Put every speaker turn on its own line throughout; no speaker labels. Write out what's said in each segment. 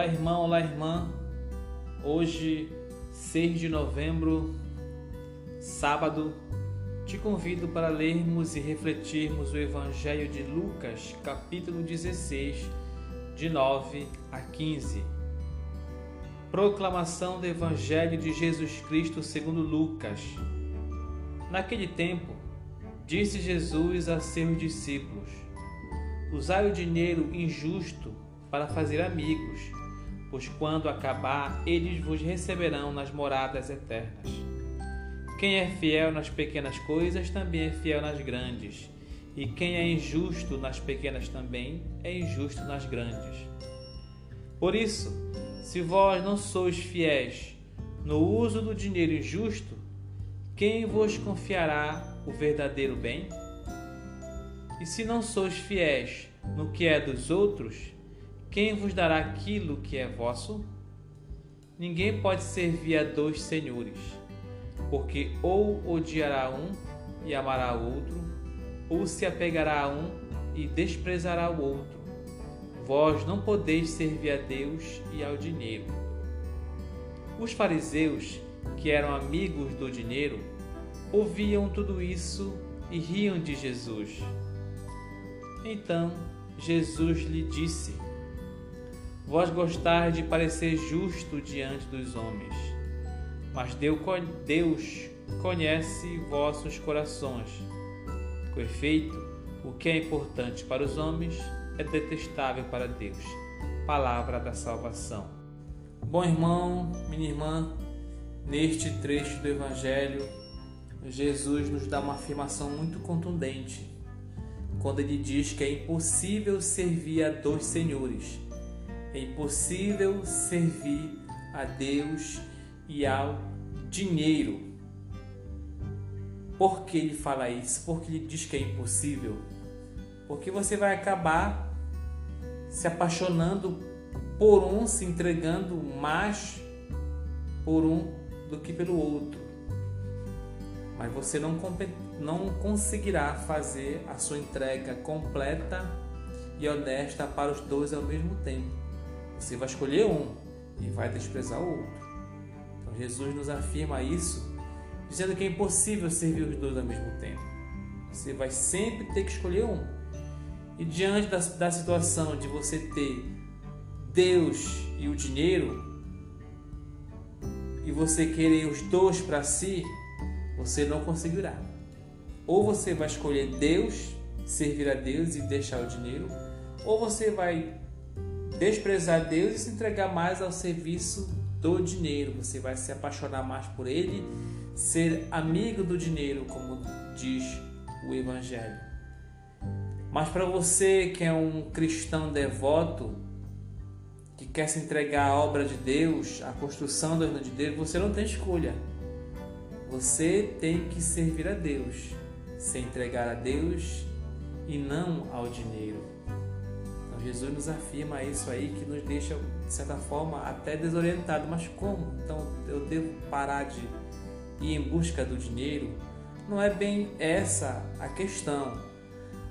Olá, irmão, olá, irmã. Hoje, 6 de novembro, sábado, te convido para lermos e refletirmos o Evangelho de Lucas, capítulo 16, de 9 a 15. Proclamação do Evangelho de Jesus Cristo segundo Lucas. Naquele tempo, disse Jesus a seus discípulos: Usai o dinheiro injusto para fazer amigos, pois quando acabar, eles vos receberão nas moradas eternas. Quem é fiel nas pequenas coisas também é fiel nas grandes, e quem é injusto nas pequenas também é injusto nas grandes. Por isso, se vós não sois fiéis no uso do dinheiro injusto, quem vos confiará o verdadeiro bem? E se não sois fiéis no que é dos outros, quem vos dará aquilo que é vosso? Ninguém pode servir a dois senhores, porque ou odiará um e amará o outro, ou se apegará a um e desprezará o outro. Vós não podeis servir a Deus e ao dinheiro. Os fariseus, que eram amigos do dinheiro, ouviam tudo isso e riam de Jesus. Então Jesus lhe disse: Vós gostais de parecer justo diante dos homens, mas Deus conhece vossos corações. Com efeito, o que é importante para os homens é detestável para Deus. Palavra da salvação. Bom irmão, minha irmã, neste trecho do Evangelho, Jesus nos dá uma afirmação muito contundente quando ele diz que é impossível servir a dois senhores é impossível servir a Deus e ao dinheiro. Por que ele fala isso? Porque ele diz que é impossível? Porque você vai acabar se apaixonando por um, se entregando mais por um do que pelo outro. Mas você não, não conseguirá fazer a sua entrega completa e honesta para os dois ao mesmo tempo. Você vai escolher um e vai desprezar o outro. Então Jesus nos afirma isso, dizendo que é impossível servir os dois ao mesmo tempo. Você vai sempre ter que escolher um. E diante da, da situação de você ter Deus e o dinheiro, e você querer os dois para si, você não conseguirá. Ou você vai escolher Deus, servir a Deus e deixar o dinheiro, ou você vai desprezar Deus e se entregar mais ao serviço do dinheiro. Você vai se apaixonar mais por ele, ser amigo do dinheiro, como diz o Evangelho. Mas para você que é um cristão devoto, que quer se entregar à obra de Deus, à construção do reino de Deus, você não tem escolha. Você tem que servir a Deus, se entregar a Deus e não ao dinheiro. Jesus nos afirma isso aí que nos deixa, de certa forma, até desorientado. Mas como? Então eu devo parar de ir em busca do dinheiro? Não é bem essa a questão.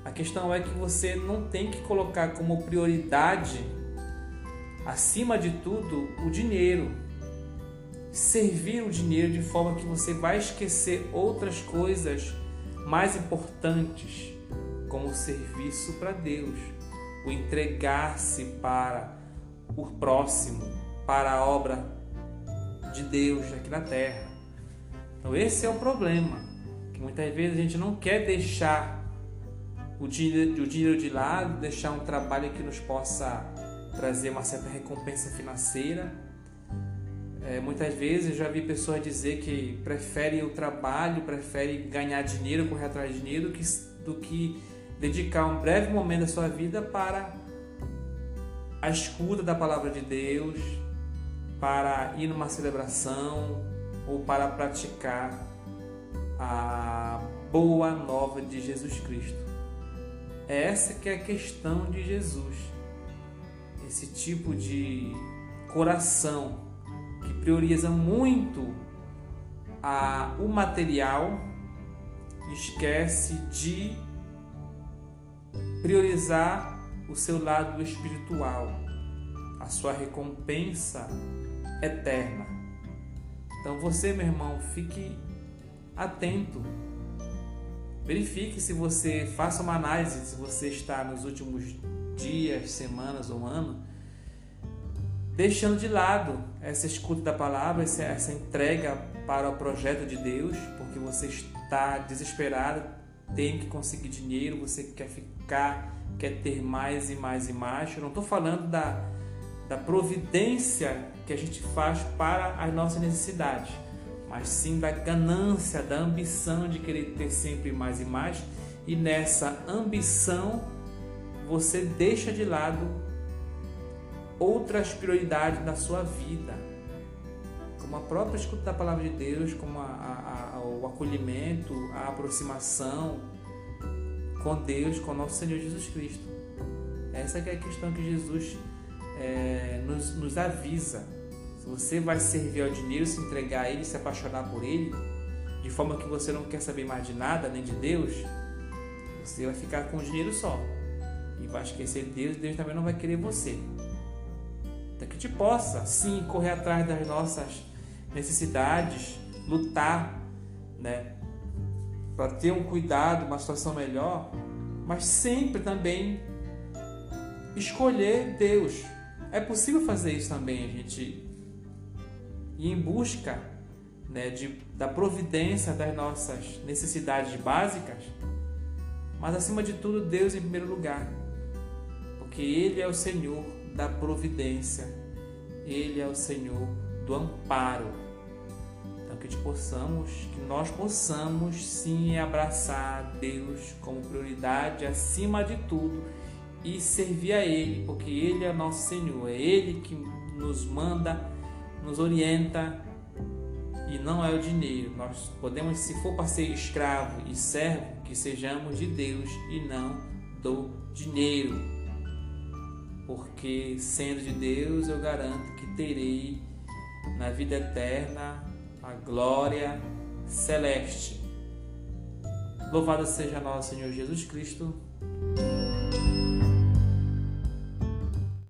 A questão é que você não tem que colocar como prioridade, acima de tudo, o dinheiro. Servir o dinheiro de forma que você vai esquecer outras coisas mais importantes, como o serviço para Deus o entregar-se para o próximo, para a obra de Deus aqui na terra. Então esse é o problema, que muitas vezes a gente não quer deixar o dinheiro, o dinheiro de lado, deixar um trabalho que nos possa trazer uma certa recompensa financeira. É, muitas vezes eu já vi pessoas dizer que preferem o trabalho, preferem ganhar dinheiro, correr atrás de dinheiro, do que, do que dedicar um breve momento da sua vida para a escuta da palavra de Deus, para ir numa celebração ou para praticar a boa nova de Jesus Cristo. É essa que é a questão de Jesus. Esse tipo de coração que prioriza muito a, o material, esquece de priorizar o seu lado espiritual. a sua recompensa eterna. Então você, meu irmão, fique atento. Verifique se você faça uma análise se você está nos últimos dias, semanas ou ano deixando de lado essa escuta da palavra, essa entrega para o projeto de Deus, porque você está desesperado, tem que conseguir dinheiro, você quer ficar, quer ter mais e mais e mais. Eu não estou falando da, da providência que a gente faz para as nossas necessidades, mas sim da ganância, da ambição de querer ter sempre mais e mais. E nessa ambição você deixa de lado outras prioridades na sua vida, como a própria escuta da palavra de Deus, como a, a, a, o acolhimento, a aproximação com Deus, com nosso Senhor Jesus Cristo. Essa é a questão que Jesus é, nos, nos avisa. Se você vai servir ao dinheiro, se entregar a Ele, se apaixonar por Ele, de forma que você não quer saber mais de nada, nem de Deus, você vai ficar com o dinheiro só. E vai esquecer Deus, Deus também não vai querer você para que te possa sim correr atrás das nossas necessidades, lutar, né, para ter um cuidado, uma situação melhor, mas sempre também escolher Deus. É possível fazer isso também, a gente ir em busca né, de, da providência das nossas necessidades básicas, mas acima de tudo, Deus em primeiro lugar, porque Ele é o Senhor da providência. Ele é o Senhor do amparo. Então que possamos, que nós possamos sim abraçar Deus como prioridade acima de tudo e servir a Ele, porque Ele é nosso Senhor, é Ele que nos manda, nos orienta e não é o dinheiro. Nós podemos, se for para ser escravo e servo, que sejamos de Deus e não do dinheiro porque sendo de Deus eu garanto que terei na vida eterna a glória celeste. Louvado seja nosso Senhor Jesus Cristo.